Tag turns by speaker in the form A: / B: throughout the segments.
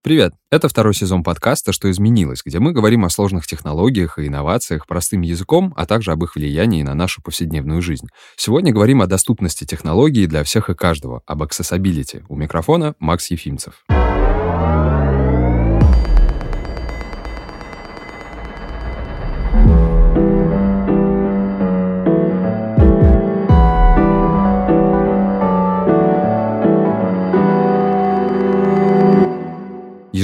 A: Привет! Это второй сезон подкаста «Что изменилось», где мы говорим о сложных технологиях и инновациях простым языком, а также об их влиянии на нашу повседневную жизнь. Сегодня говорим о доступности технологий для всех и каждого, об accessibility. У микрофона Макс Ефимцев.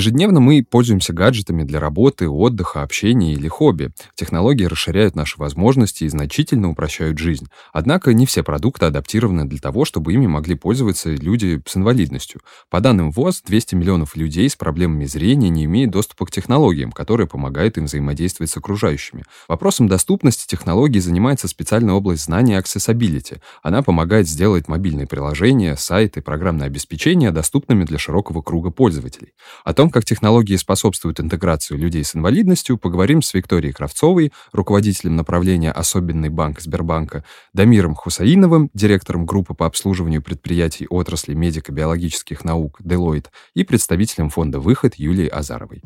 A: Ежедневно мы пользуемся гаджетами для работы, отдыха, общения или хобби. Технологии расширяют наши возможности и значительно упрощают жизнь. Однако не все продукты адаптированы для того, чтобы ими могли пользоваться люди с инвалидностью. По данным ВОЗ, 200 миллионов людей с проблемами зрения не имеют доступа к технологиям, которые помогают им взаимодействовать с окружающими. Вопросом доступности технологий занимается специальная область знания Accessibility. Она помогает сделать мобильные приложения, сайты, программное обеспечение доступными для широкого круга пользователей. О том, как технологии способствуют интеграции людей с инвалидностью, поговорим с Викторией Кравцовой, руководителем направления «Особенный банк Сбербанка», Дамиром Хусаиновым, директором группы по обслуживанию предприятий отрасли медико-биологических наук Deloitte и представителем фонда «Выход» Юлией Азаровой.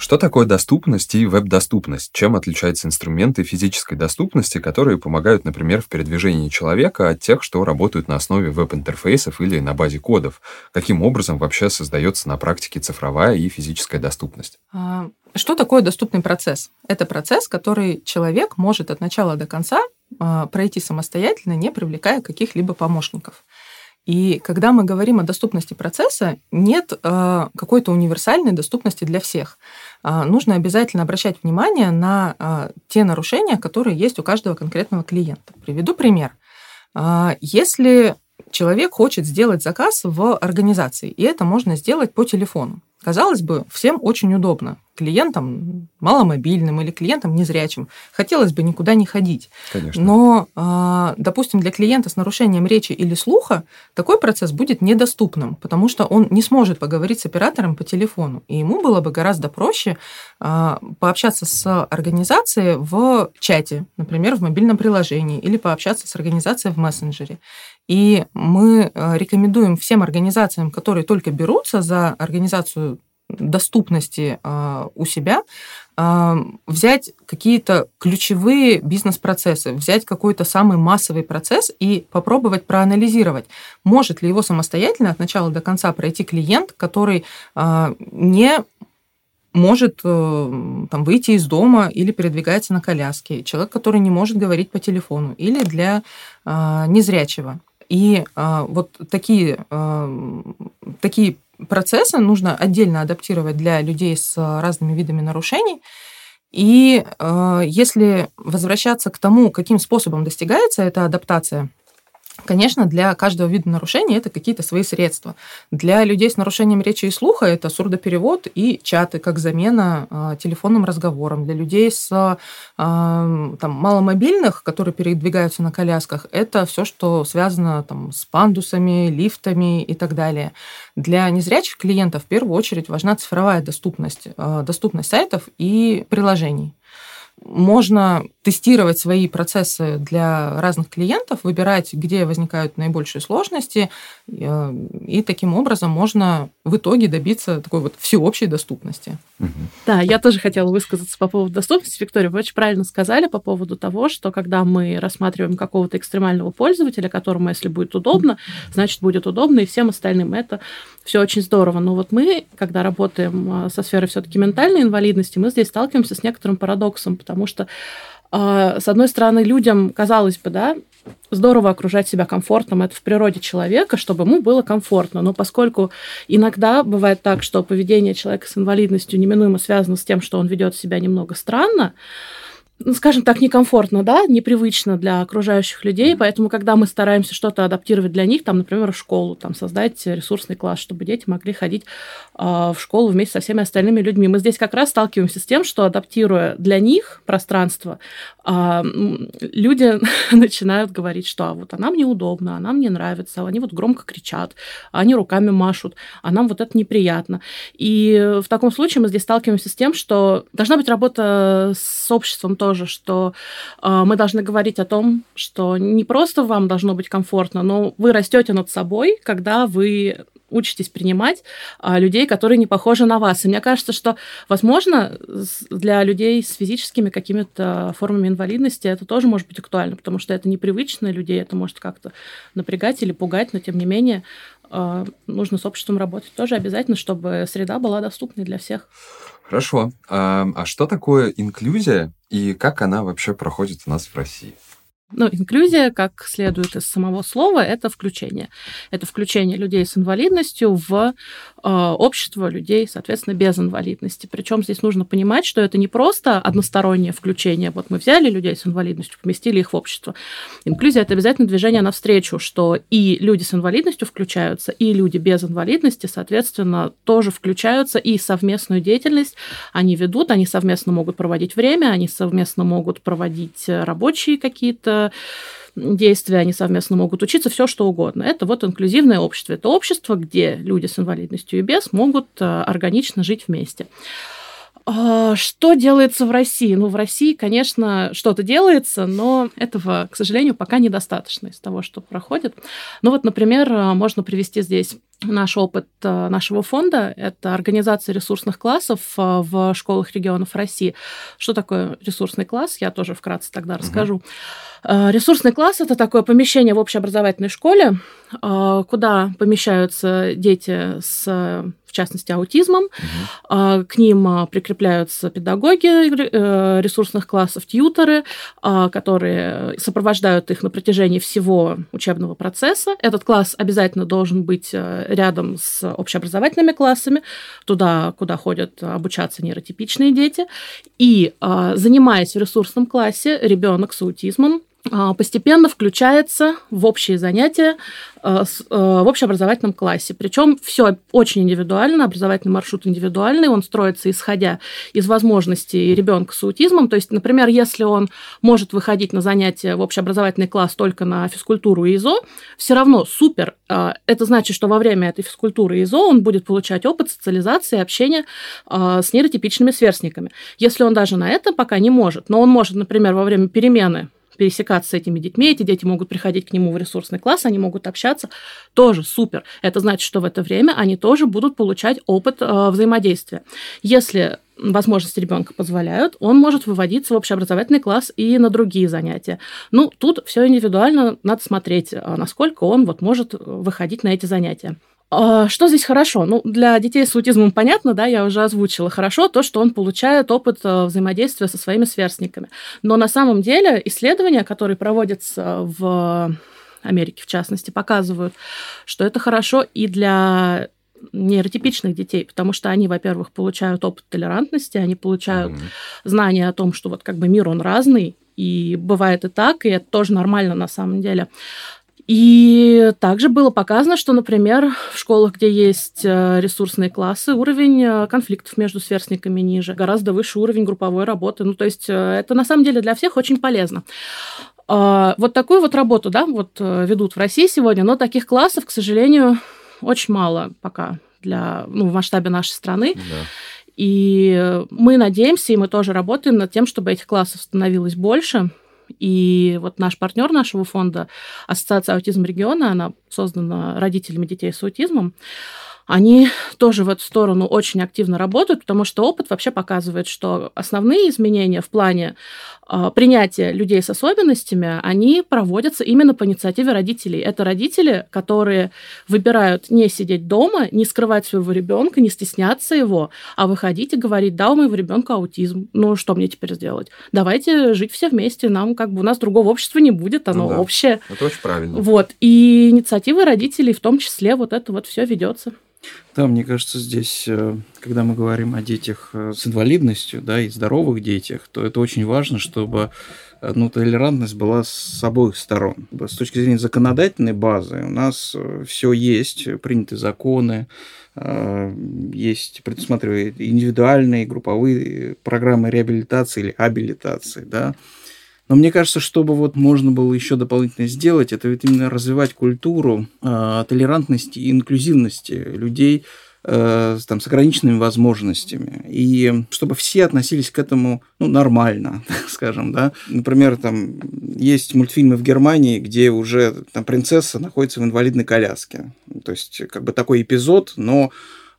A: Что такое доступность и веб-доступность? Чем отличаются инструменты физической доступности, которые помогают, например, в передвижении человека от тех, что работают на основе веб-интерфейсов или на базе кодов? Каким образом вообще создается на практике цифровая и физическая доступность?
B: А, что такое доступный процесс? Это процесс, который человек может от начала до конца а, пройти самостоятельно, не привлекая каких-либо помощников. И когда мы говорим о доступности процесса, нет э, какой-то универсальной доступности для всех. Э, нужно обязательно обращать внимание на э, те нарушения, которые есть у каждого конкретного клиента. Приведу пример. Э, если человек хочет сделать заказ в организации, и это можно сделать по телефону, казалось бы, всем очень удобно клиентам маломобильным или клиентам незрячим. Хотелось бы никуда не ходить.
A: Конечно.
B: Но, а, допустим, для клиента с нарушением речи или слуха такой процесс будет недоступным, потому что он не сможет поговорить с оператором по телефону. И ему было бы гораздо проще а, пообщаться с организацией в чате, например, в мобильном приложении, или пообщаться с организацией в мессенджере. И мы а, рекомендуем всем организациям, которые только берутся за организацию доступности э, у себя, э, взять какие-то ключевые бизнес-процессы, взять какой-то самый массовый процесс и попробовать проанализировать, может ли его самостоятельно от начала до конца пройти клиент, который э, не может там, выйти из дома или передвигается на коляске, человек, который не может говорить по телефону, или для незрячего. И вот такие, такие процессы нужно отдельно адаптировать для людей с разными видами нарушений. И э, если возвращаться к тому, каким способом достигается эта адаптация, Конечно, для каждого вида нарушения это какие-то свои средства. Для людей с нарушением речи и слуха это сурдоперевод и чаты как замена э, телефонным разговорам. Для людей с э, там, маломобильных, которые передвигаются на колясках, это все, что связано там, с пандусами, лифтами и так далее. Для незрячих клиентов в первую очередь важна цифровая доступность, э, доступность сайтов и приложений можно тестировать свои процессы для разных клиентов, выбирать, где возникают наибольшие сложности, э, и таким образом можно в итоге добиться такой вот всеобщей доступности.
C: Да, я тоже хотела высказаться по поводу доступности. Виктория, вы очень правильно сказали по поводу того, что когда мы рассматриваем какого-то экстремального пользователя, которому, если будет удобно, значит, будет удобно и всем остальным. Это все очень здорово. Но вот мы, когда работаем э, со сферой все-таки ментальной инвалидности, мы здесь сталкиваемся с некоторым парадоксом, потому что а, с одной стороны, людям, казалось бы, да, здорово окружать себя комфортом, это в природе человека, чтобы ему было комфортно. Но поскольку иногда бывает так, что поведение человека с инвалидностью неминуемо связано с тем, что он ведет себя немного странно, ну, скажем так, некомфортно, да, непривычно для окружающих людей, поэтому, когда мы стараемся что-то адаптировать для них, там, например, в школу, там, создать ресурсный класс, чтобы дети могли ходить э, в школу вместе со всеми остальными людьми, мы здесь как раз сталкиваемся с тем, что, адаптируя для них пространство, люди начинают говорить, что а вот она мне удобна, она мне нравится, они вот громко кричат, они руками машут, а нам вот это неприятно. И в таком случае мы здесь сталкиваемся с тем, что должна быть работа с обществом тоже, что э, мы должны говорить о том, что не просто вам должно быть комфортно, но вы растете над собой, когда вы учитесь принимать а, людей, которые не похожи на вас. И мне кажется, что, возможно, для людей с физическими какими-то формами инвалидности это тоже может быть актуально, потому что это непривычно людей, это может как-то напрягать или пугать, но тем не менее а, нужно с обществом работать тоже обязательно, чтобы среда была доступной для всех.
A: Хорошо. А, а что такое инклюзия и как она вообще проходит у нас в России?
C: Ну, инклюзия, как следует из самого слова, это включение. Это включение людей с инвалидностью в э, общество людей, соответственно, без инвалидности. Причем здесь нужно понимать, что это не просто одностороннее включение. Вот мы взяли людей с инвалидностью, поместили их в общество. Инклюзия это обязательно движение навстречу, что и люди с инвалидностью включаются, и люди без инвалидности, соответственно, тоже включаются, и совместную деятельность они ведут, они совместно могут проводить время, они совместно могут проводить рабочие какие-то действия, они совместно могут учиться, все что угодно. Это вот инклюзивное общество. Это общество, где люди с инвалидностью и без могут э, органично жить вместе. А, что делается в России? Ну, в России, конечно, что-то делается, но этого, к сожалению, пока недостаточно из того, что проходит. Ну вот, например, э, можно привести здесь наш опыт э, нашего фонда. Это организация ресурсных классов э, в школах регионов России. Что такое ресурсный класс? Я тоже вкратце тогда расскажу. Угу. Ресурсный класс – это такое помещение в общеобразовательной школе, куда помещаются дети с в частности, аутизмом. Угу. К ним прикрепляются педагоги э, ресурсных классов, тьютеры, которые сопровождают их на протяжении всего учебного процесса. Этот класс обязательно должен быть э, рядом с общеобразовательными классами, туда, куда ходят обучаться нейротипичные дети. И занимаясь в ресурсном классе, ребенок с аутизмом а, постепенно включается в общие занятия а, а, в общеобразовательном классе. Причем все очень индивидуально, образовательный маршрут индивидуальный, он строится исходя из возможностей ребенка с аутизмом. То есть, например, если он может выходить на занятия в общеобразовательный класс только на физкультуру и ИЗО, все равно супер. Это значит, что во время этой физкультуры и ИЗО он будет получать опыт социализации, общения с нейротипичными сверстниками. Если он даже на это пока не может, но он может, например, во время перемены пересекаться с этими детьми, эти дети могут приходить к нему в ресурсный класс, они могут общаться, тоже супер. Это значит, что в это время они тоже будут получать опыт э, взаимодействия. Если возможности ребенка позволяют, он может выводиться в общеобразовательный класс и на другие занятия. Ну, тут все индивидуально, надо смотреть, э, насколько он вот может выходить на эти занятия. А, что здесь хорошо? Ну, для детей с аутизмом понятно, да, я уже озвучила. Хорошо то, что он получает опыт э, взаимодействия со своими сверстниками. Но на самом деле исследования, которые проводятся в Америке, в частности, показывают, что это хорошо и для нейротипичных детей, потому что они, во-первых, получают опыт толерантности, они получают mm-hmm. знания о том, что вот как бы мир он разный, и бывает и так, и это тоже нормально на самом деле. И также было показано, что, например, в школах, где есть э, ресурсные классы, уровень э, конфликтов между сверстниками ниже, гораздо выше уровень групповой работы. Ну, то есть э, это на самом деле для всех очень полезно. А, вот такую вот работу, да, вот ведут в России сегодня, но таких классов, к сожалению, очень мало пока для, ну, в масштабе нашей страны. Да. И мы надеемся, и мы тоже работаем над тем, чтобы этих классов становилось больше, и вот наш партнер нашего фонда, Ассоциация аутизм региона, она создана родителями детей с аутизмом, они тоже в эту сторону очень активно работают, потому что опыт вообще показывает, что основные изменения в плане э, принятия людей с особенностями, они проводятся именно по инициативе родителей. Это родители, которые выбирают не сидеть дома, не скрывать своего ребенка, не стесняться его, а выходить и говорить, да, у моего ребенка аутизм, ну что мне теперь сделать? Давайте жить все вместе, нам как бы у нас другого общества не будет, оно ну да, общее.
A: Это очень правильно.
C: Вот. И инициативы родителей в том числе вот это вот все ведется.
D: Да, мне кажется, здесь, э, когда мы говорим о детях э, с инвалидностью, да, и здоровых детях, то это очень важно, чтобы э, ну, толерантность была с обоих сторон. С точки зрения законодательной базы у нас все есть, приняты законы, есть, предусматривает индивидуальные, групповые программы реабилитации или абилитации, да, но мне кажется, чтобы вот можно было еще дополнительно сделать, это ведь именно развивать культуру э, толерантности и инклюзивности людей э, там, с ограниченными возможностями, и чтобы все относились к этому ну, нормально, скажем, да. Например, там есть мультфильмы в Германии, где уже там принцесса находится в инвалидной коляске. То есть, как бы такой эпизод, но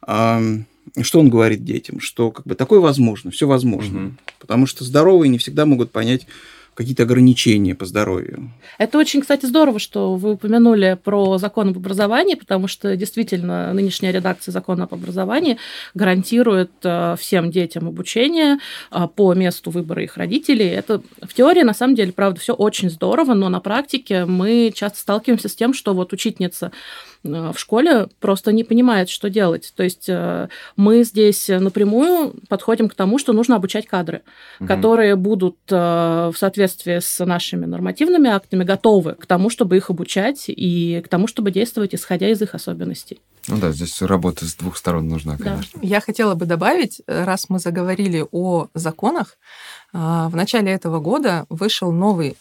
D: э, что он говорит детям? Что как бы такое возможно, все возможно. Угу. Потому что здоровые не всегда могут понять какие-то ограничения по здоровью.
C: Это очень, кстати, здорово, что вы упомянули про закон об образовании, потому что действительно нынешняя редакция закона об образовании гарантирует э, всем детям обучение э, по месту выбора их родителей. Это в теории, на самом деле, правда, все очень здорово, но на практике мы часто сталкиваемся с тем, что вот учительница в школе просто не понимает, что делать. То есть э, мы здесь напрямую подходим к тому, что нужно обучать кадры, угу. которые будут э, в соответствии с нашими нормативными актами готовы к тому, чтобы их обучать и к тому, чтобы действовать, исходя из их особенностей.
A: Ну да, здесь работа с двух сторон нужна, конечно.
B: Да. Я хотела бы добавить, раз мы заговорили о законах, в начале этого года вышел новый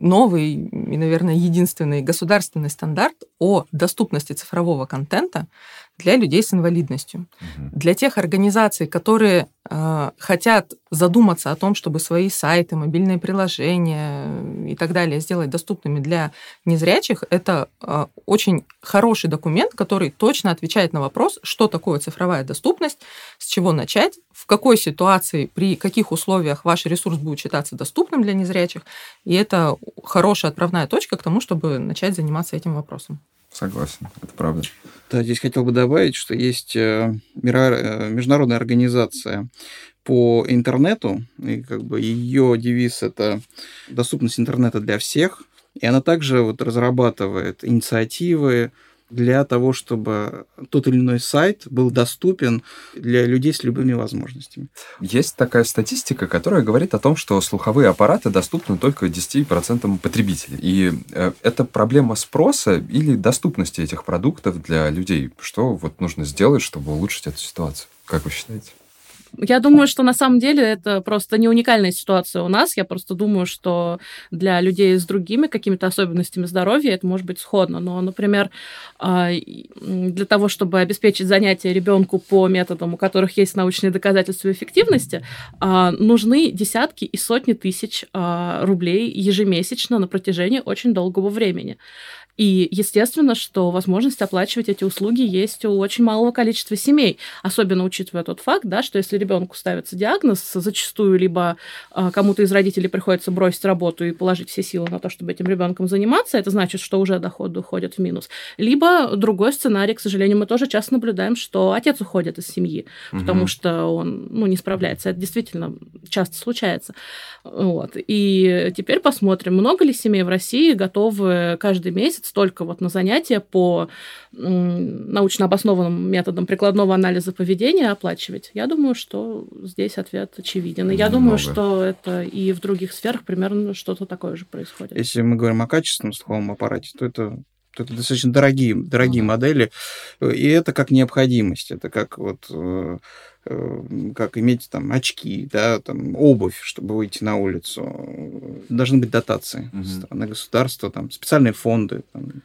B: новый и, наверное, единственный государственный стандарт о доступности цифрового контента для людей с инвалидностью. Угу. Для тех организаций, которые э, хотят задуматься о том, чтобы свои сайты, мобильные приложения и так далее сделать доступными для незрячих, это э, очень хороший документ, который точно отвечает на вопрос, что такое цифровая доступность, с чего начать, в какой ситуации, при каких условиях ваш ресурс будет считаться доступным для незрячих. И это хорошая отправная точка к тому, чтобы начать заниматься этим вопросом.
A: Согласен, это правда.
D: Да, здесь хотел бы добавить, что есть э, э, международная организация по интернету, и как бы ее девиз это доступность интернета для всех, и она также вот разрабатывает инициативы, для того, чтобы тот или иной сайт был доступен для людей с любыми возможностями.
A: Есть такая статистика, которая говорит о том, что слуховые аппараты доступны только 10% потребителей. И э, это проблема спроса или доступности этих продуктов для людей. Что вот нужно сделать, чтобы улучшить эту ситуацию? Как вы считаете?
C: Я думаю, что на самом деле это просто не уникальная ситуация у нас. Я просто думаю, что для людей с другими какими-то особенностями здоровья это может быть сходно. Но, например, а, для того, чтобы обеспечить занятия ребенку по методам, у которых есть научные доказательства эффективности, а, нужны десятки и сотни тысяч а, рублей ежемесячно на протяжении очень долгого времени. И естественно, что возможность оплачивать эти услуги есть у очень малого количества семей, особенно учитывая тот факт, да, что если ребенку ставится диагноз, зачастую либо э, кому-то из родителей приходится бросить работу и положить все силы на то, чтобы этим ребенком заниматься, это значит, что уже доходы уходят в минус. Либо другой сценарий, к сожалению, мы тоже часто наблюдаем, что отец уходит из семьи, угу. потому что он ну, не справляется. Это действительно часто случается. Вот. И теперь посмотрим, много ли семей в России готовы каждый месяц только вот на занятия по научно обоснованным методам прикладного анализа поведения оплачивать? Я думаю, что здесь ответ очевиден. И я думаю, что это и в других сферах примерно что-то такое же происходит.
D: Если мы говорим о качественном слуховом аппарате, то это это достаточно дорогие, дорогие mm-hmm. модели, и это как необходимость, это как вот э, э, как иметь там очки, да, там обувь, чтобы выйти на улицу. Должны быть дотации mm-hmm. со стороны государства, там специальные фонды. Там,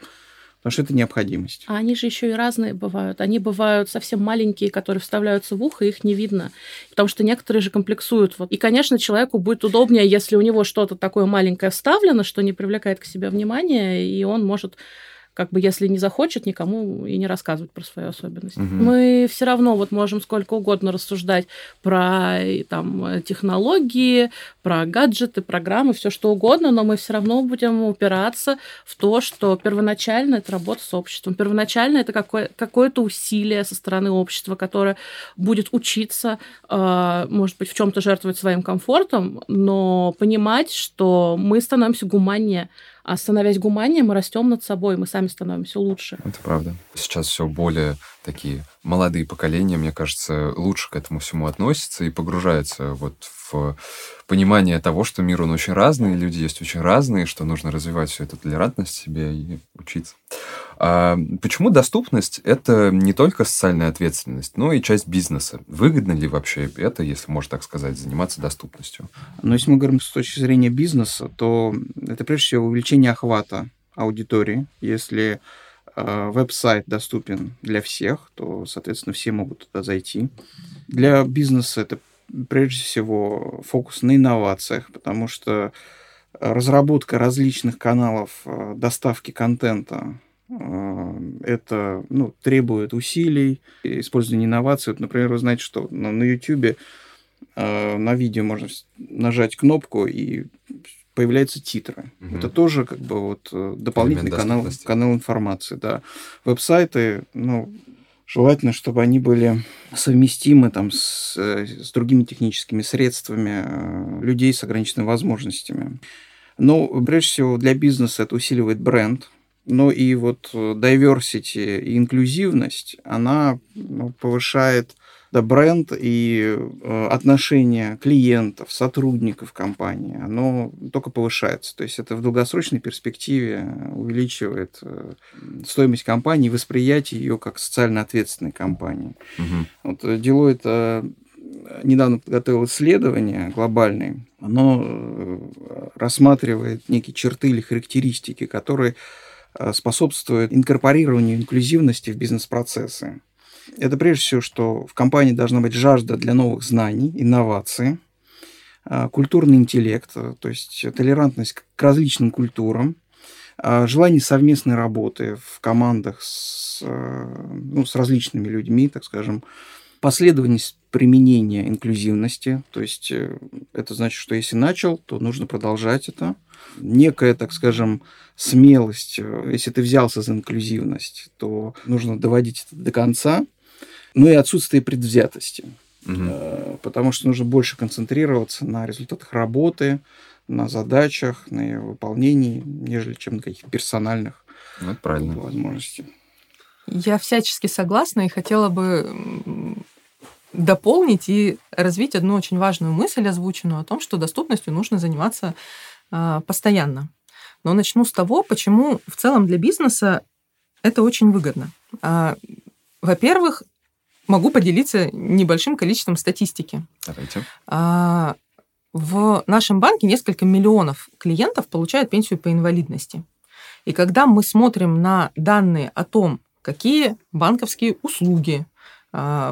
D: потому что это необходимость.
C: А они же еще и разные бывают. Они бывают совсем маленькие, которые вставляются в ухо, их не видно. Потому что некоторые же комплексуют. Вот. И, конечно, человеку будет удобнее, если у него что-то такое маленькое вставлено, что не привлекает к себе внимания, и он может как бы если не захочет, никому и не рассказывать про свою особенность. Угу. Мы все равно вот можем сколько угодно рассуждать про там, технологии, про гаджеты, программы, все что угодно, но мы все равно будем упираться в то, что первоначально это работа с обществом, первоначально это какое- какое-то усилие со стороны общества, которое будет учиться, э, может быть, в чем-то жертвовать своим комфортом, но понимать, что мы становимся гуманнее, а становясь гуманнее, мы растем над собой, мы сами становимся лучше.
A: Это правда. Сейчас все более такие молодые поколения, мне кажется, лучше к этому всему относятся и погружаются вот в понимание того, что мир, он очень разный, люди есть очень разные, что нужно развивать всю эту толерантность в себе и учиться. А почему доступность – это не только социальная ответственность, но и часть бизнеса? Выгодно ли вообще это, если можно так сказать, заниматься доступностью?
D: Но если мы говорим с точки зрения бизнеса, то это прежде всего увеличение охвата аудитории. Если веб-сайт доступен для всех, то, соответственно, все могут туда зайти. Для бизнеса это прежде всего фокус на инновациях, потому что разработка различных каналов э, доставки контента э, это ну, требует усилий, использования инноваций. Вот, например, вы знаете, что на, YouTube э, на видео можно нажать кнопку и появляются титры. Угу. Это тоже как бы вот дополнительный канал, канал информации. Да. Веб-сайты, ну, желательно, чтобы они были совместимы там, с, с другими техническими средствами людей с ограниченными возможностями. Но, прежде всего, для бизнеса это усиливает бренд, но и вот diversity и инклюзивность, она ну, повышает да, бренд и э, отношение клиентов, сотрудников компании, оно только повышается. То есть это в долгосрочной перспективе увеличивает э, стоимость компании, восприятие ее как социально ответственной компании. Угу. Вот Deloitte недавно подготовил исследование глобальное. Оно э, рассматривает некие черты или характеристики, которые э, способствуют инкорпорированию инклюзивности в бизнес-процессы. Это прежде всего, что в компании должна быть жажда для новых знаний, инноваций, э, культурный интеллект, то есть толерантность к различным культурам, желание совместной работы в командах с, ну, с различными людьми, так скажем, последовательность применения инклюзивности, то есть э, это значит, что если начал, то нужно продолжать это. Некая, так скажем, смелость, э, если ты взялся за инклюзивность, то нужно доводить это до конца. Ну и отсутствие предвзятости, угу. потому что нужно больше концентрироваться на результатах работы, на задачах, на ее выполнении, нежели чем на каких-то персональных
A: ну, правильно.
D: возможностях.
B: Я всячески согласна и хотела бы дополнить и развить одну очень важную мысль, озвученную о том, что доступностью нужно заниматься э, постоянно. Но начну с того, почему в целом для бизнеса это очень выгодно. Э, во-первых, могу поделиться небольшим количеством статистики.
A: Давайте.
B: Э, в нашем банке несколько миллионов клиентов получают пенсию по инвалидности. И когда мы смотрим на данные о том, какие банковские услуги а,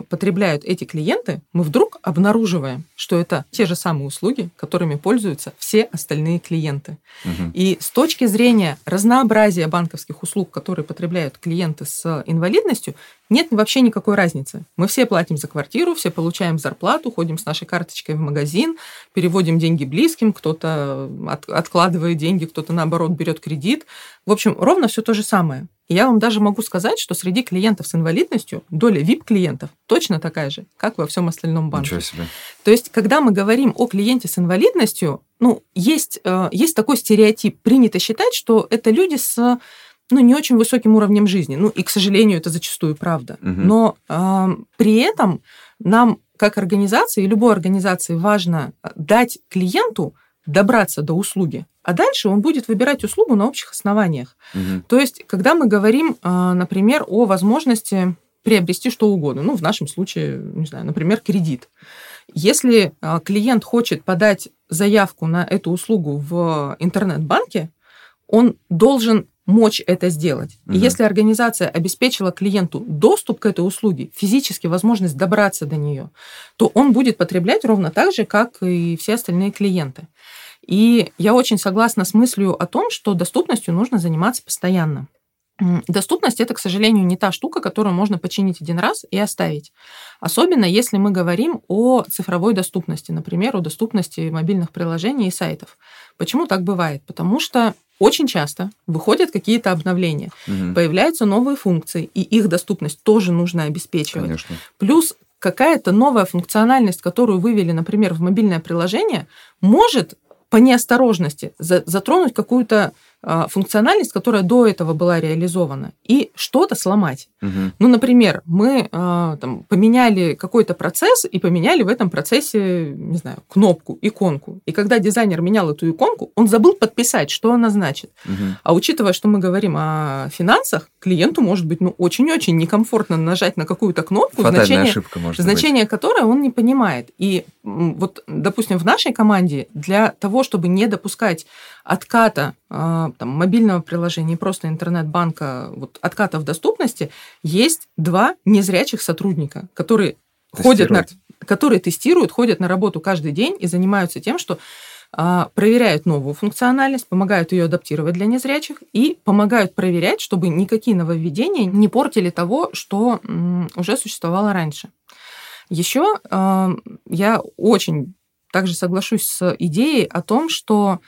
B: потребляют эти клиенты, мы вдруг обнаруживаем, что это те же самые услуги, которыми пользуются все остальные клиенты. Угу. И с точки зрения разнообразия банковских услуг, которые потребляют клиенты с инвалидностью, нет вообще никакой разницы. Мы все платим за квартиру, все получаем зарплату, ходим с нашей карточкой в магазин, переводим деньги близким, кто-то от, откладывает деньги, кто-то наоборот берет кредит. В общем, ровно все то же самое. И я вам даже могу сказать, что среди клиентов с инвалидностью доля VIP-клиентов точно такая же, как во всем остальном банке.
A: Ничего себе.
B: То есть, когда мы говорим о клиенте с инвалидностью, ну, есть, э, есть такой стереотип. Принято считать, что это люди с ну, не очень высоким уровнем жизни. Ну, и, к сожалению, это зачастую правда. Угу. Но э, при этом нам, как организации, любой организации важно дать клиенту добраться до услуги, а дальше он будет выбирать услугу на общих основаниях. Угу. То есть, когда мы говорим, а, например, о возможности приобрести что угодно, ну, в нашем случае, не знаю, например, кредит. Если а, клиент хочет подать заявку на эту услугу в интернет-банке, он должен мочь это сделать. Угу. И если организация обеспечила клиенту доступ к этой услуге, физически возможность добраться до нее, то он будет потреблять ровно так же, как и все остальные клиенты. И я очень согласна с мыслью о том, что доступностью нужно заниматься постоянно. Доступность это, к сожалению, не та штука, которую можно починить один раз и оставить. Особенно если мы говорим о цифровой доступности, например, о доступности мобильных приложений и сайтов. Почему так бывает? Потому что очень часто выходят какие-то обновления, угу. появляются новые функции, и их доступность тоже нужно обеспечивать.
A: Конечно.
B: Плюс какая-то новая функциональность, которую вывели, например, в мобильное приложение, может по неосторожности затронуть какую-то функциональность, которая до этого была реализована, и что-то сломать. Угу. Ну, например, мы э, там, поменяли какой-то процесс и поменяли в этом процессе, не знаю, кнопку, иконку. И когда дизайнер менял эту иконку, он забыл подписать, что она значит. Угу. А учитывая, что мы говорим о финансах, клиенту может быть ну, очень-очень некомфортно нажать на какую-то кнопку,
A: Фатальная
B: значение,
A: ошибка, может
B: значение быть. которой он не понимает. И вот, допустим, в нашей команде для того, чтобы не допускать отката там, мобильного приложения и просто интернет-банка, вот отката в доступности, есть два незрячих сотрудника, которые ходят на, которые тестируют, ходят на работу каждый день и занимаются тем, что а, проверяют новую функциональность, помогают ее адаптировать для незрячих и помогают проверять, чтобы никакие нововведения не портили того, что уже существовало раньше. Еще а, я очень также соглашусь с идеей о том, что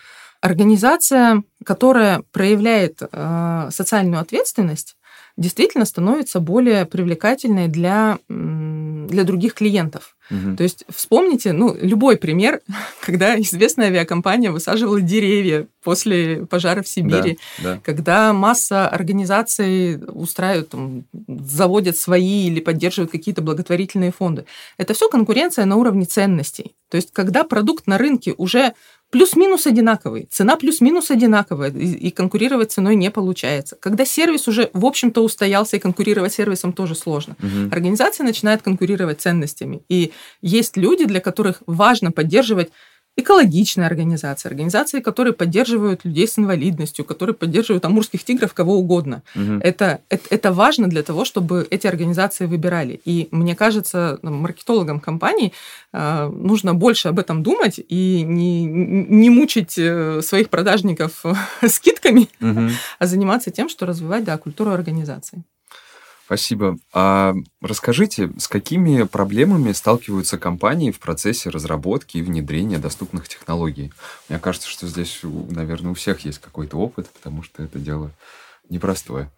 B: организация, которая проявляет а, социальную ответственность, действительно становится более привлекательной для, для других клиентов. Угу. То есть вспомните, ну, любой пример, когда известная авиакомпания высаживала деревья после пожара в Сибири, да, да. когда масса организаций устраивают, там, заводят свои или поддерживают какие-то благотворительные фонды. Это все конкуренция на уровне ценностей. То есть когда продукт на рынке уже плюс-минус одинаковый, цена плюс-минус одинаковая, и, конкурировать ценой не получается. Когда сервис уже, в общем-то, устоялся, и конкурировать сервисом тоже сложно. Угу. Организация начинает конкурировать ценностями. И есть люди, для которых важно поддерживать экологичные организации, организации, которые поддерживают людей с инвалидностью, которые поддерживают амурских тигров, кого угодно. Угу. Это, это, это важно для того, чтобы эти организации выбирали. И мне кажется, маркетологам компаний э, нужно больше об этом думать и не, не мучить э, своих продажников скидками, угу. а заниматься тем, что развивать да, культуру организации.
A: Спасибо. А расскажите, с какими проблемами сталкиваются компании в процессе разработки и внедрения доступных технологий? Мне кажется, что здесь, наверное, у всех есть какой-то опыт, потому что это дело непростое.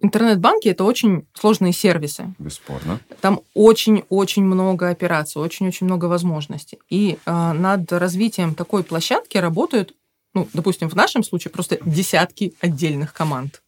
B: Интернет-банки это очень сложные сервисы.
A: Бесспорно.
B: Там очень-очень много операций, очень-очень много возможностей. И э, над развитием такой площадки работают, ну, допустим, в нашем случае просто десятки отдельных команд.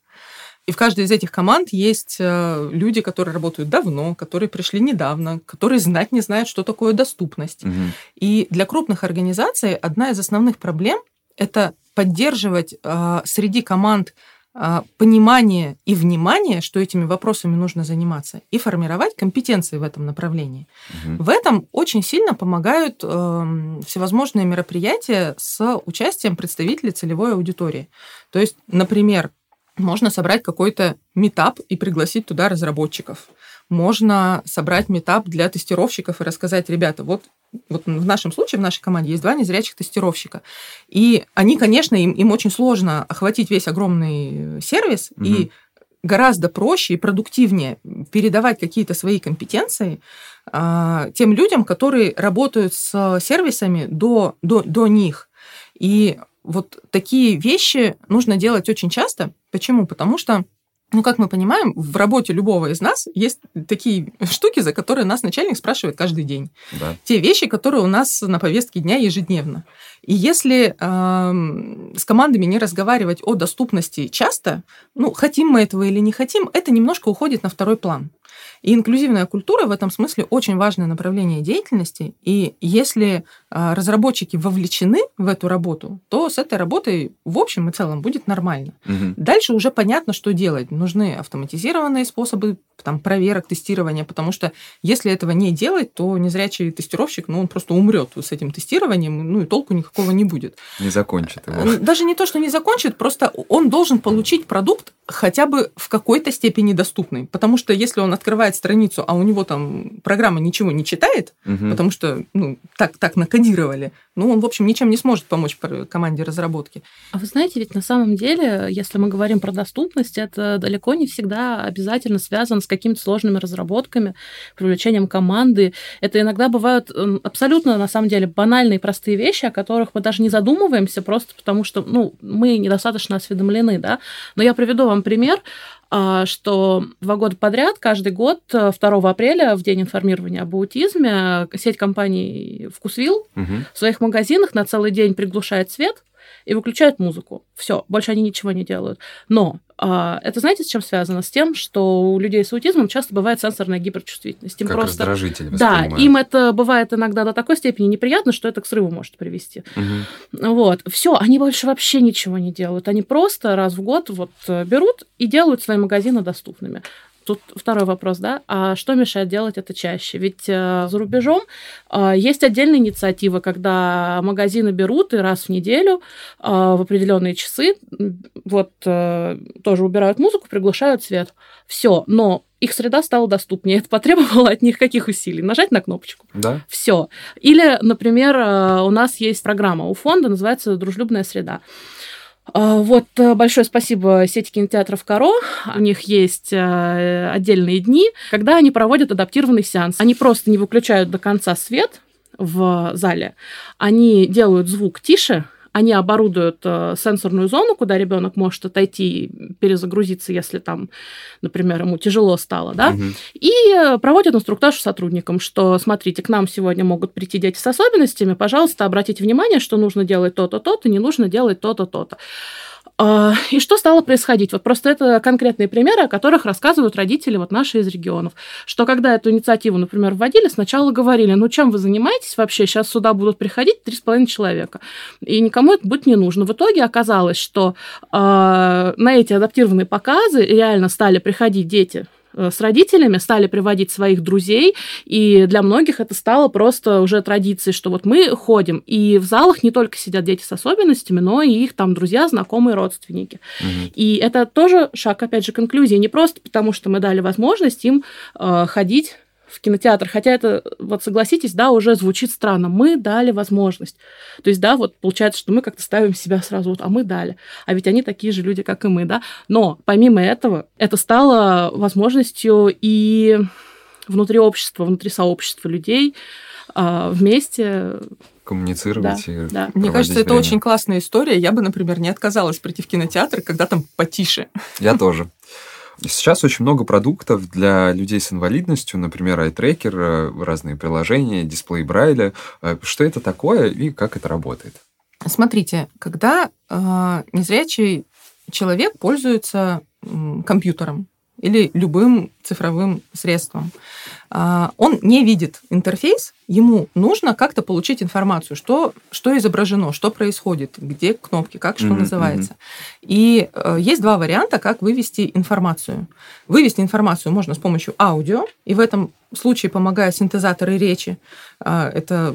B: И в каждой из этих команд есть э, люди, которые работают давно, которые пришли недавно, которые знать не знают, что такое доступность. Угу. И для крупных организаций одна из основных проблем это поддерживать э, среди команд э, понимание и внимание, что этими вопросами нужно заниматься, и формировать компетенции в этом направлении. Угу. В этом очень сильно помогают э, всевозможные мероприятия с участием представителей целевой аудитории. То есть, например, можно собрать какой-то метап и пригласить туда разработчиков. Можно собрать метап для тестировщиков и рассказать, ребята, вот, вот в нашем случае, в нашей команде есть два незрячих тестировщика. И они, конечно, им, им очень сложно охватить весь огромный сервис, угу. и гораздо проще и продуктивнее передавать какие-то свои компетенции а, тем людям, которые работают с сервисами до, до, до них. И вот такие вещи нужно делать очень часто. Почему? Потому что ну, как мы понимаем, в работе любого из нас есть такие штуки, за которые нас начальник спрашивает каждый день. Да. Те вещи, которые у нас на повестке дня ежедневно. И если э, с командами не разговаривать о доступности часто, ну, хотим мы этого или не хотим, это немножко уходит на второй план. И инклюзивная культура в этом смысле очень важное направление деятельности. И если а, разработчики вовлечены в эту работу, то с этой работой в общем и целом будет нормально. Угу. Дальше уже понятно, что делать. Нужны автоматизированные способы там, проверок, тестирования, потому что если этого не делать, то незрячий тестировщик, ну, он просто умрет с этим тестированием, ну, и толку никакого не будет.
A: Не закончит его.
B: Даже не то, что не закончит, просто он должен получить продукт хотя бы в какой-то степени доступный. Потому что если он открывает страницу, а у него там программа ничего не читает, угу. потому что ну, так, так накодировали, ну, он, в общем, ничем не сможет помочь команде разработки.
C: А вы знаете, ведь на самом деле, если мы говорим про доступность, это далеко не всегда обязательно связано с какими-то сложными разработками, привлечением команды. Это иногда бывают абсолютно, на самом деле, банальные простые вещи, о которых мы даже не задумываемся, просто потому что ну, мы недостаточно осведомлены. Да? Но я приведу вам пример что два года подряд, каждый год, 2 э, апреля, в день информирования об аутизме, сеть компаний «Вкусвилл» угу. в своих магазинах на целый день приглушает свет и выключает музыку. Все, больше они ничего не делают. Но а, это знаете, с чем связано? С тем, что у людей с аутизмом часто бывает сенсорная гиперчувствительность.
A: Им как просто... раздражитель
C: Да, им это бывает иногда до такой степени неприятно, что это к срыву может привести. Угу. Вот. Все, они больше вообще ничего не делают. Они просто раз в год вот берут и делают свои магазины доступными Тут второй вопрос, да? А что мешает делать это чаще? Ведь э, за рубежом э, есть отдельная инициатива, когда магазины берут и раз в неделю э, в определенные часы вот э, тоже убирают музыку, приглушают свет. Все, но их среда стала доступнее. Это потребовало от них каких усилий? Нажать на кнопочку.
A: Да.
C: Все. Или, например, э, у нас есть программа у фонда, называется «Дружелюбная среда». А, вот э, большое спасибо сети кинотеатров Каро. У них есть э, отдельные дни, когда они проводят адаптированный сеанс. Они просто не выключают до конца свет в зале, они делают звук тише, они оборудуют э, сенсорную зону, куда ребенок может отойти, перезагрузиться, если там, например, ему тяжело стало, да, угу. и э, проводят инструктаж сотрудникам, что, смотрите, к нам сегодня могут прийти дети с особенностями, пожалуйста, обратите внимание, что нужно делать то-то, то-то, не нужно делать то-то, то-то. А, и что стало происходить? Вот просто это конкретные примеры, о которых рассказывают родители вот наши из регионов. Что когда эту инициативу, например, вводили, сначала говорили, ну чем вы занимаетесь вообще? Сейчас сюда будут приходить три с половиной человека. И никому это будет не нужно. В итоге оказалось, что э, на эти адаптированные показы реально стали приходить дети с родителями, стали приводить своих друзей, и для многих это стало просто уже традицией, что вот мы ходим, и в залах не только сидят дети с особенностями, но и их там друзья, знакомые, родственники. Угу. И это тоже шаг, опять же, к инклюзии, не просто потому, что мы дали возможность им э, ходить в кинотеатр. Хотя это, вот согласитесь, да, уже звучит странно. Мы дали возможность. То есть, да, вот получается, что мы как-то ставим себя сразу, вот, а мы дали. А ведь они такие же люди, как и мы, да. Но помимо этого, это стало возможностью и внутри общества, внутри сообщества людей а, вместе
A: коммуницировать
C: да,
A: и
C: да.
B: Мне кажется, время. это очень классная история. Я бы, например, не отказалась прийти в кинотеатр, когда там потише.
A: Я тоже. Сейчас очень много продуктов для людей с инвалидностью, например, iTracker, э, разные приложения, дисплей Брайля. Э, что это такое и как это работает?
B: Смотрите, когда э, незрячий человек пользуется компьютером или любым цифровым средством, э, он не видит интерфейс, ему нужно как-то получить информацию, что, что изображено, что происходит, где кнопки, как что mm-hmm. называется. И э, есть два варианта, как вывести информацию. Вывести информацию можно с помощью аудио, и в этом случае помогают синтезаторы речи. Э, это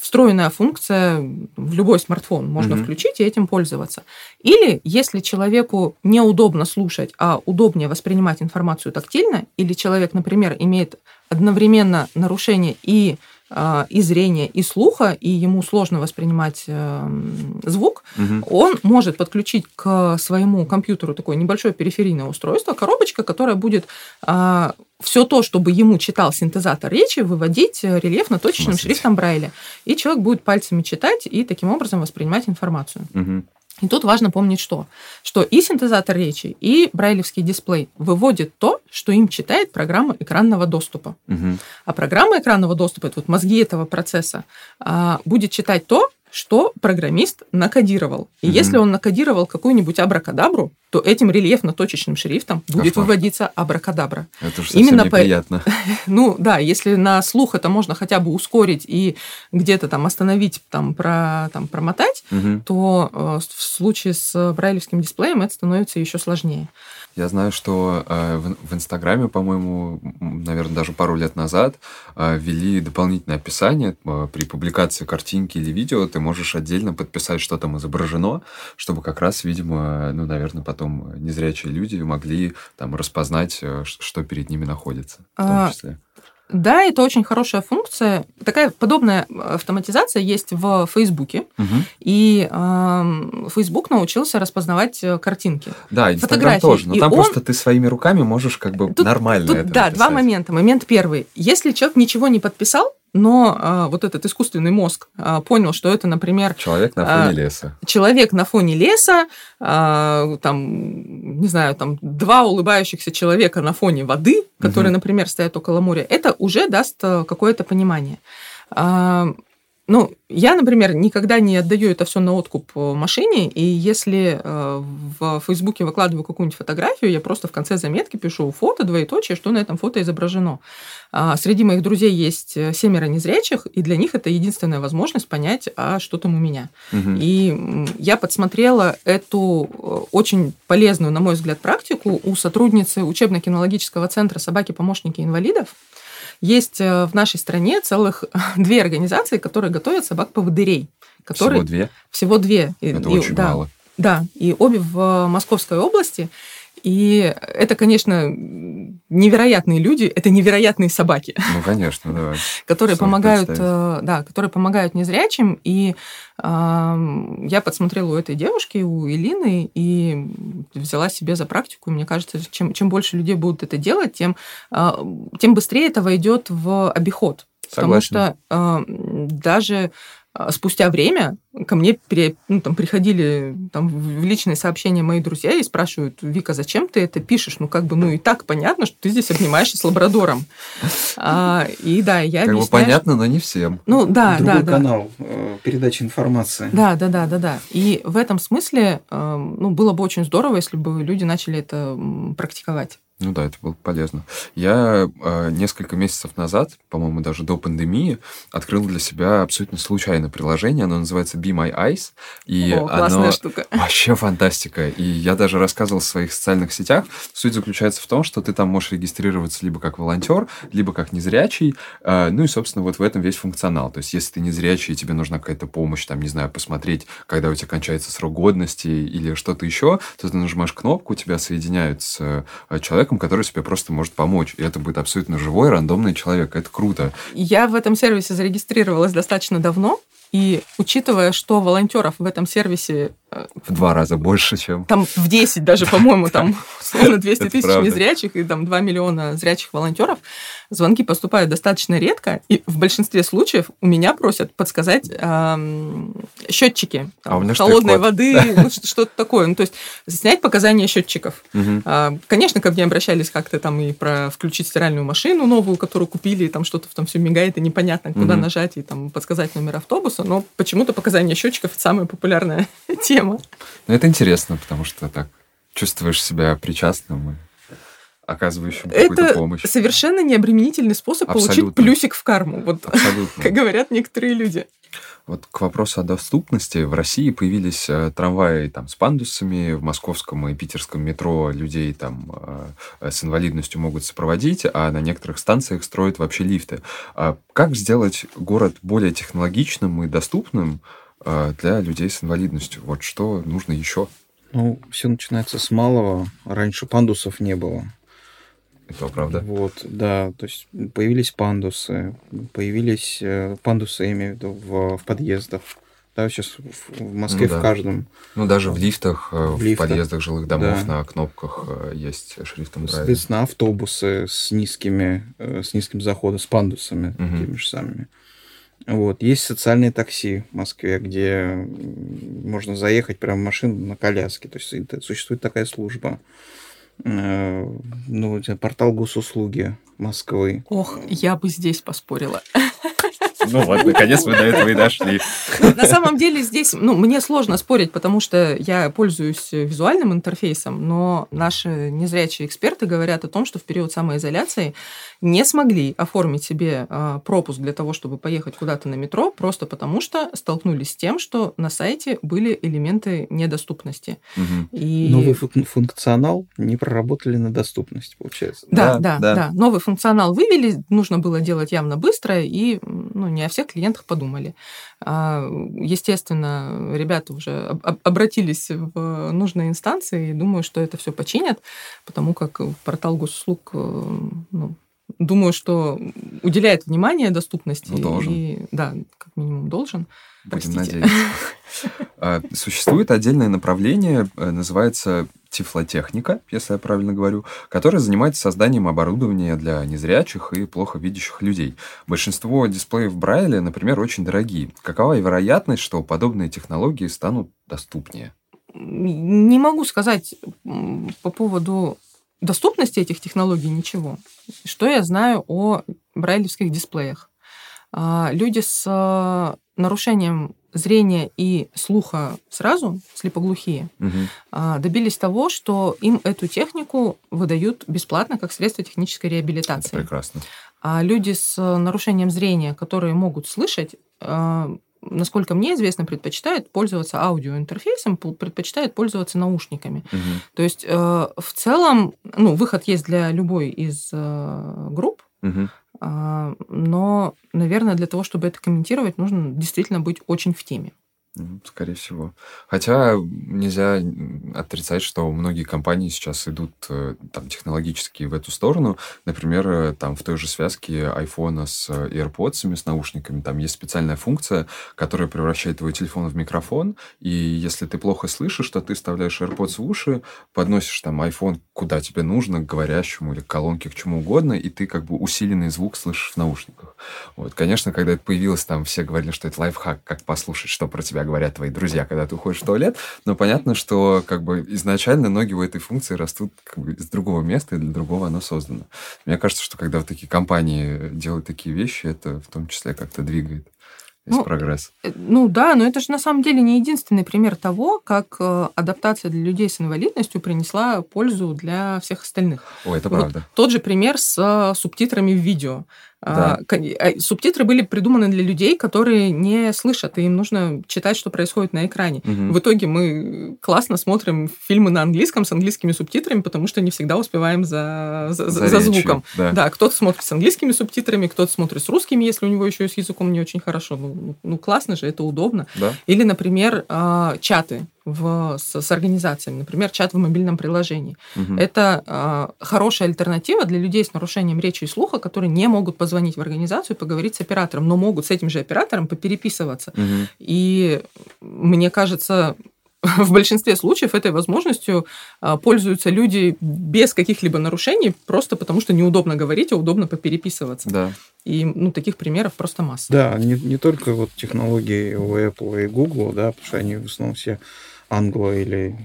B: встроенная функция в любой смартфон. Можно mm-hmm. включить и этим пользоваться. Или если человеку неудобно слушать, а удобнее воспринимать информацию тактильно, или человек, например, имеет одновременно нарушение и а, и зрения, и слуха, и ему сложно воспринимать э, звук, угу. он может подключить к своему компьютеру такое небольшое периферийное устройство, коробочка, которая будет а, все то, чтобы ему читал синтезатор речи, выводить рельефно-точечным шрифтом Брайля. И человек будет пальцами читать и таким образом воспринимать информацию.
A: Угу.
B: И тут важно помнить что? Что и синтезатор речи, и брайлевский дисплей выводит то, что им читает программа экранного доступа.
A: Угу.
B: А программа экранного доступа, это вот мозги этого процесса, а, будет читать то, что программист накодировал. И угу. если он накодировал какую-нибудь абракадабру, то этим рельефно-точечным шрифтом будет Кошмар. выводиться абракадабра.
A: Это же Именно неприятно. По...
B: Ну да, если на слух это можно хотя бы ускорить и где-то там остановить, там, про, там промотать, угу. то э, в случае с брайлевским дисплеем это становится еще сложнее.
A: Я знаю, что э, в, в Инстаграме, по-моему, наверное, даже пару лет назад э, ввели дополнительное описание. Э, при публикации картинки или видео ты можешь отдельно подписать, что там изображено, чтобы как раз, видимо, ну, наверное, потом незрячие люди могли там распознать, э, что перед ними находится в том а, числе.
B: Да, это очень хорошая функция. Такая подобная автоматизация есть в Фейсбуке.
A: Угу.
B: И э, Facebook научился распознавать э, картинки.
A: Да, Инстаграм тоже. Но и там он... просто ты своими руками можешь как бы тут, нормально тут, это
B: Да,
A: написать.
B: два момента. Момент первый. Если человек ничего не подписал, но а, вот этот искусственный мозг а, понял, что это, например...
A: Человек на фоне а, леса.
B: Человек на фоне леса, а, там, не знаю, там два улыбающихся человека на фоне воды, которые, угу. например, стоят около моря, это уже даст а, какое-то понимание. А, Ну, я, например, никогда не отдаю это все на откуп машине, и если э, в Фейсбуке выкладываю какую-нибудь фотографию, я просто в конце заметки пишу фото, двоеточие, что на этом фото изображено. А среди моих друзей есть э, семеро незрячих, и для них это единственная возможность понять, а что там у меня. Угу. И я подсмотрела эту э, очень полезную, на мой взгляд, практику у сотрудницы учебно-кинологического центра «Собаки-помощники инвалидов», есть э, в нашей стране целых две организации, которые готовят собак-поводырей.
A: Которые... Всего две?
B: Всего две.
A: Это и, очень
B: да,
A: мало.
B: Да, и обе в Московской области. И это, конечно, невероятные люди, это невероятные собаки.
A: Ну, конечно, да.
B: Которые помогают, э, да, которые помогают незрячим. И э, я подсмотрела у этой девушки, у Элины, и взяла себе за практику. Мне кажется, чем, чем больше людей будут это делать, тем, э, тем быстрее это войдет в обиход. Согласен. Потому что э, даже спустя время ко мне пере, ну, там, приходили там, в личные сообщения мои друзья и спрашивают, Вика, зачем ты это пишешь? Ну, как бы, ну, и так понятно, что ты здесь обнимаешься с лабрадором. А, и да, я
A: Как бы понятно, но не всем.
B: Ну, да,
D: Другой
B: да,
D: канал да. Э, передачи информации.
B: Да, да, да, да, да. И в этом смысле, э, ну, было бы очень здорово, если бы люди начали это практиковать.
A: Ну да, это было полезно. Я э, несколько месяцев назад, по-моему, даже до пандемии, открыл для себя абсолютно случайное приложение. Оно называется Be My Eyes.
B: И О, классная оно штука.
A: Вообще фантастика. И я даже рассказывал в своих социальных сетях. Суть заключается в том, что ты там можешь регистрироваться либо как волонтер, либо как незрячий. Э, ну и, собственно, вот в этом весь функционал. То есть, если ты незрячий, и тебе нужна какая-то помощь, там, не знаю, посмотреть, когда у тебя кончается срок годности или что-то еще, то ты нажимаешь кнопку, тебя соединяют с э, человеком, человеком, который тебе просто может помочь. И это будет абсолютно живой, рандомный человек. Это круто.
B: Я в этом сервисе зарегистрировалась достаточно давно. И учитывая, что волонтеров в этом сервисе
A: в два раза больше, чем...
B: Там в 10 даже, по-моему, там условно 200 тысяч незрячих и там 2 миллиона зрячих волонтеров. Звонки поступают достаточно редко, и в большинстве случаев у меня просят подсказать счетчики а холодной воды, что-то такое. Ну, то есть снять показания счетчиков. А, конечно, ко мне обращались как-то там и про включить стиральную машину новую, которую купили, и там что-то там все мигает, и непонятно, куда нажать, и там подсказать номер автобуса, но почему-то показания счетчиков – это самая популярная тема тема.
A: Ну, это интересно, потому что так чувствуешь себя причастным и оказывающим какую-то помощь.
B: Это совершенно необременительный способ Абсолютно. получить плюсик в карму. Вот, Абсолютно. как говорят некоторые люди.
A: Вот к вопросу о доступности. В России появились э, трамваи там, с пандусами, в московском и питерском метро людей там, э, с инвалидностью могут сопроводить, а на некоторых станциях строят вообще лифты. А как сделать город более технологичным и доступным, для людей с инвалидностью. Вот что нужно еще?
D: Ну, все начинается с малого. Раньше пандусов не было.
A: Это правда.
D: Вот, да, то есть появились пандусы, появились э, пандусы, я имею в виду, в, в подъездах. Да, сейчас в Москве ну, да. в каждом.
A: Ну, даже в лифтах, э, в, в лифтах. подъездах жилых домов да. на кнопках э, есть шрифтом Брайля.
D: Соответственно, автобусы с низкими, с низким заходом, с пандусами, угу. теми же самыми. Вот. Есть социальные такси в Москве, где можно заехать прямо в машину на коляске. То есть существует такая служба. Э, ну, портал госуслуги Москвы.
B: Ох, я бы здесь поспорила.
A: Ну вот, наконец мы до этого и дошли.
B: На самом деле здесь, ну, мне сложно спорить, потому что я пользуюсь визуальным интерфейсом, но наши незрячие эксперты говорят о том, что в период самоизоляции не смогли оформить себе а, пропуск для того, чтобы поехать куда-то на метро, просто потому что столкнулись с тем, что на сайте были элементы недоступности.
D: Угу. И... Новый функционал не проработали на доступность, получается.
B: Да, да, да, да. Новый функционал вывели, нужно было делать явно быстро, и ну, не о всех клиентах подумали. А, естественно, ребята уже обратились в нужные инстанции и думаю, что это все починят, потому как портал госуслуг э, ну, думаю, что уделяет внимание доступности.
A: Ну, должен. И,
B: да, как минимум должен.
A: Будем Простите. надеяться. А, существует отдельное направление, э, называется тифлотехника, если я правильно говорю, которая занимается созданием оборудования для незрячих и плохо видящих людей. Большинство дисплеев Брайля, например, очень дорогие. Какова вероятность, что подобные технологии станут доступнее?
B: Не могу сказать по поводу доступности этих технологий ничего. Что я знаю о брайлевских дисплеях? А, люди с нарушением зрения и слуха сразу, слепоглухие,
A: Мгм.
B: добились того, что им эту технику выдают бесплатно как средство технической
A: Это
B: реабилитации.
A: прекрасно.
B: А люди с нарушением зрения, которые могут слышать, а, насколько мне известно, предпочитают пользоваться аудиоинтерфейсом, предпочитают пользоваться наушниками.
A: Мгм.
B: То есть э, в целом, ну, выход есть для любой из э, групп,
A: Мгм.
B: А, но, наверное, для того, чтобы это комментировать, нужно действительно быть очень в теме.
A: Скорее всего. Хотя нельзя отрицать, что многие компании сейчас идут э, там, технологически в эту сторону. Например, э, там в той же связке айфона с э, AirPods, с наушниками, там есть специальная функция, которая превращает твой телефон в микрофон, и если ты плохо слышишь, то ты вставляешь AirPods в уши, подносишь там iPhone куда тебе нужно, к говорящему или к колонке, к чему угодно, и ты как бы усиленный звук слышишь в наушниках. Вот, конечно, когда это появилось, там все говорили, что это лайфхак, как послушать, что про тебя говорят твои друзья, когда ты уходишь в туалет. Но понятно, что как бы изначально ноги у этой функции растут как бы из другого места, и для другого оно создано. Мне кажется, что когда вот такие компании делают такие вещи, это в том числе как-то двигает весь
B: Ну,
A: прогресс.
B: Э, Ну да, но это же на самом деле не единственный пример того, как э, адаптация для людей с инвалидностью принесла пользу для всех остальных.
A: Ой, это
B: Вот
A: правда.
B: Тот же пример с э, субтитрами в видео. А, кон- а, Субтитры были придуманы для людей, которые не слышат, и им нужно читать, что происходит на экране.
A: Мгм.
B: В итоге мы классно смотрим фильмы на английском с английскими субтитрами, потому что не всегда успеваем за, за, за
A: речью,
B: звуком.
A: Да.
B: Да, кто-то смотрит с английскими субтитрами, кто-то смотрит с русскими, если у него еще и с языком не очень хорошо. Ну, ну, ну, классно же, это удобно.
A: Да.
B: Или, например, а, чаты в, с, с организациями, например, чат в мобильном приложении.
A: Мгм.
B: Это а, хорошая альтернатива для людей с нарушением речи и слуха, которые не могут позвонить в организацию и поговорить с оператором, но могут с этим же оператором попереписываться.
A: Мгм.
B: И мне кажется, в большинстве случаев этой возможностью а, пользуются люди без каких-либо нарушений, просто потому что неудобно говорить, а удобно попереписываться.
A: Да.
B: И ну, таких примеров просто масса.
D: Да, не, не только вот технологии у Apple и Google, да, потому что они в основном все англо- или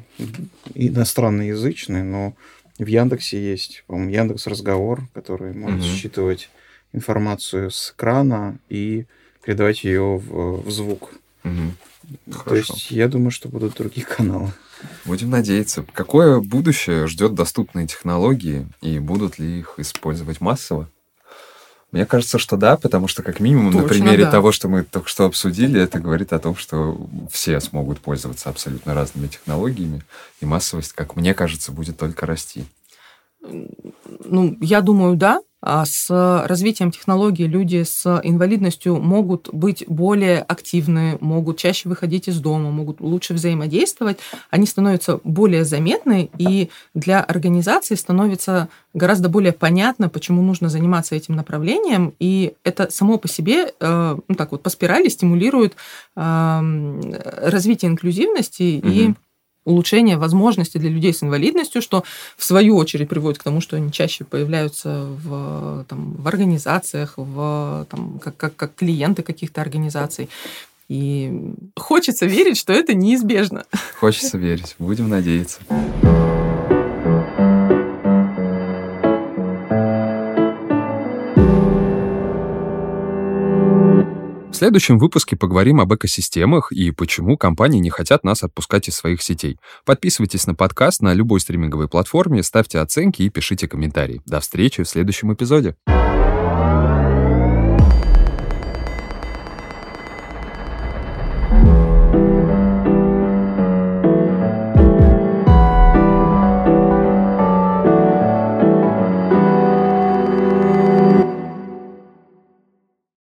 D: иностранноязычные, но в Яндексе есть, по-моему, Яндекс Разговор, который может
A: Мгм.
D: считывать информацию с экрана и передавать ее в, в звук.
A: Мгм.
D: То
A: Хорошо.
D: есть я думаю, что будут другие каналы.
A: Будем надеяться. Какое будущее ждет доступные технологии и будут ли их использовать массово? Мне кажется, что да, потому что как минимум на
B: Точно
A: примере
B: да.
A: того, что мы только что обсудили, это говорит о том, что все смогут пользоваться абсолютно разными технологиями, и массовость, как мне кажется, будет только расти.
B: Ну, я думаю, да. А с развитием технологий люди с инвалидностью могут быть более активны, могут чаще выходить из дома, могут лучше взаимодействовать. Они становятся более заметны, и для организации становится гораздо более понятно, почему нужно заниматься этим направлением. И это само по себе, э, ну так вот, по спирали стимулирует эм, развитие инклюзивности и
A: Мгм.
B: Улучшение возможностей для людей с инвалидностью, что в свою очередь приводит к тому, что они чаще появляются в, там, в организациях, в, там, как, как, как клиенты каких-то организаций. И хочется верить, что это неизбежно.
A: Хочется верить. Будем надеяться. Следующем выпуске поговорим об экосистемах и почему компании не хотят нас отпускать из своих сетей. Подписывайтесь на подкаст на любой стриминговой платформе, ставьте оценки и пишите комментарии. До встречи в следующем эпизоде.